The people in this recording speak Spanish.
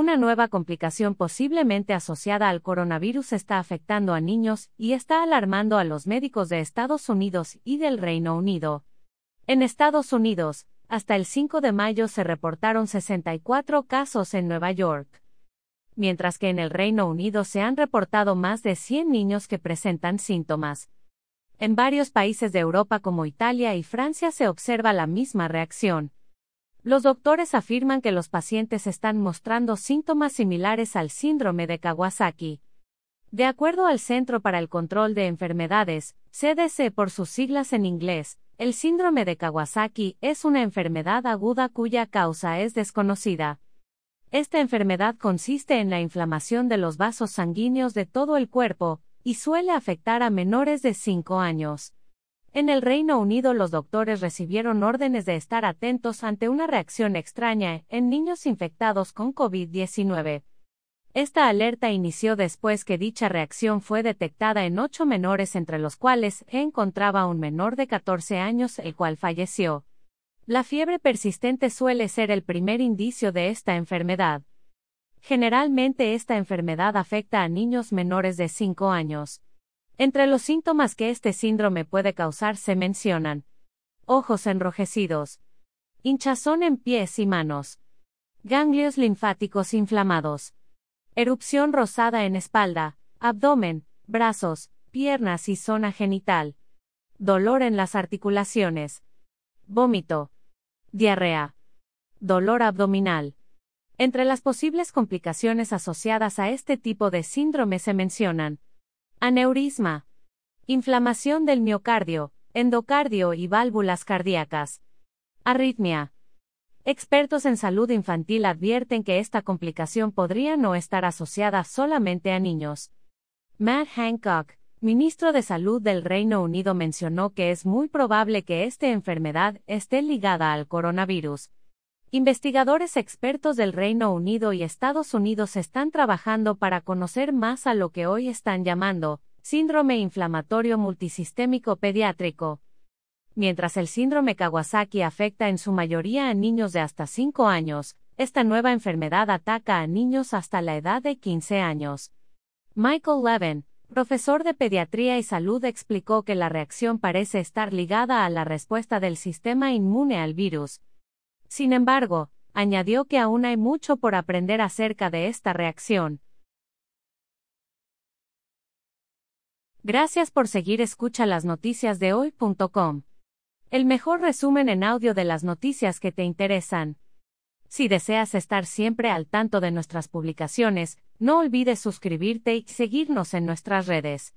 Una nueva complicación posiblemente asociada al coronavirus está afectando a niños y está alarmando a los médicos de Estados Unidos y del Reino Unido. En Estados Unidos, hasta el 5 de mayo se reportaron 64 casos en Nueva York. Mientras que en el Reino Unido se han reportado más de 100 niños que presentan síntomas. En varios países de Europa como Italia y Francia se observa la misma reacción. Los doctores afirman que los pacientes están mostrando síntomas similares al síndrome de Kawasaki. De acuerdo al Centro para el Control de Enfermedades, CDC por sus siglas en inglés, el síndrome de Kawasaki es una enfermedad aguda cuya causa es desconocida. Esta enfermedad consiste en la inflamación de los vasos sanguíneos de todo el cuerpo, y suele afectar a menores de 5 años. En el Reino Unido los doctores recibieron órdenes de estar atentos ante una reacción extraña en niños infectados con COVID-19. Esta alerta inició después que dicha reacción fue detectada en ocho menores entre los cuales encontraba un menor de 14 años el cual falleció. La fiebre persistente suele ser el primer indicio de esta enfermedad. Generalmente esta enfermedad afecta a niños menores de 5 años. Entre los síntomas que este síndrome puede causar se mencionan ojos enrojecidos, hinchazón en pies y manos, ganglios linfáticos inflamados, erupción rosada en espalda, abdomen, brazos, piernas y zona genital, dolor en las articulaciones, vómito, diarrea, dolor abdominal. Entre las posibles complicaciones asociadas a este tipo de síndrome se mencionan Aneurisma. Inflamación del miocardio, endocardio y válvulas cardíacas. Arritmia. Expertos en salud infantil advierten que esta complicación podría no estar asociada solamente a niños. Matt Hancock, ministro de Salud del Reino Unido, mencionó que es muy probable que esta enfermedad esté ligada al coronavirus, Investigadores expertos del Reino Unido y Estados Unidos están trabajando para conocer más a lo que hoy están llamando síndrome inflamatorio multisistémico pediátrico. Mientras el síndrome Kawasaki afecta en su mayoría a niños de hasta 5 años, esta nueva enfermedad ataca a niños hasta la edad de 15 años. Michael Levin, profesor de pediatría y salud, explicó que la reacción parece estar ligada a la respuesta del sistema inmune al virus, sin embargo, añadió que aún hay mucho por aprender acerca de esta reacción. Gracias por seguir escucha las noticias de hoy.com. El mejor resumen en audio de las noticias que te interesan. Si deseas estar siempre al tanto de nuestras publicaciones, no olvides suscribirte y seguirnos en nuestras redes.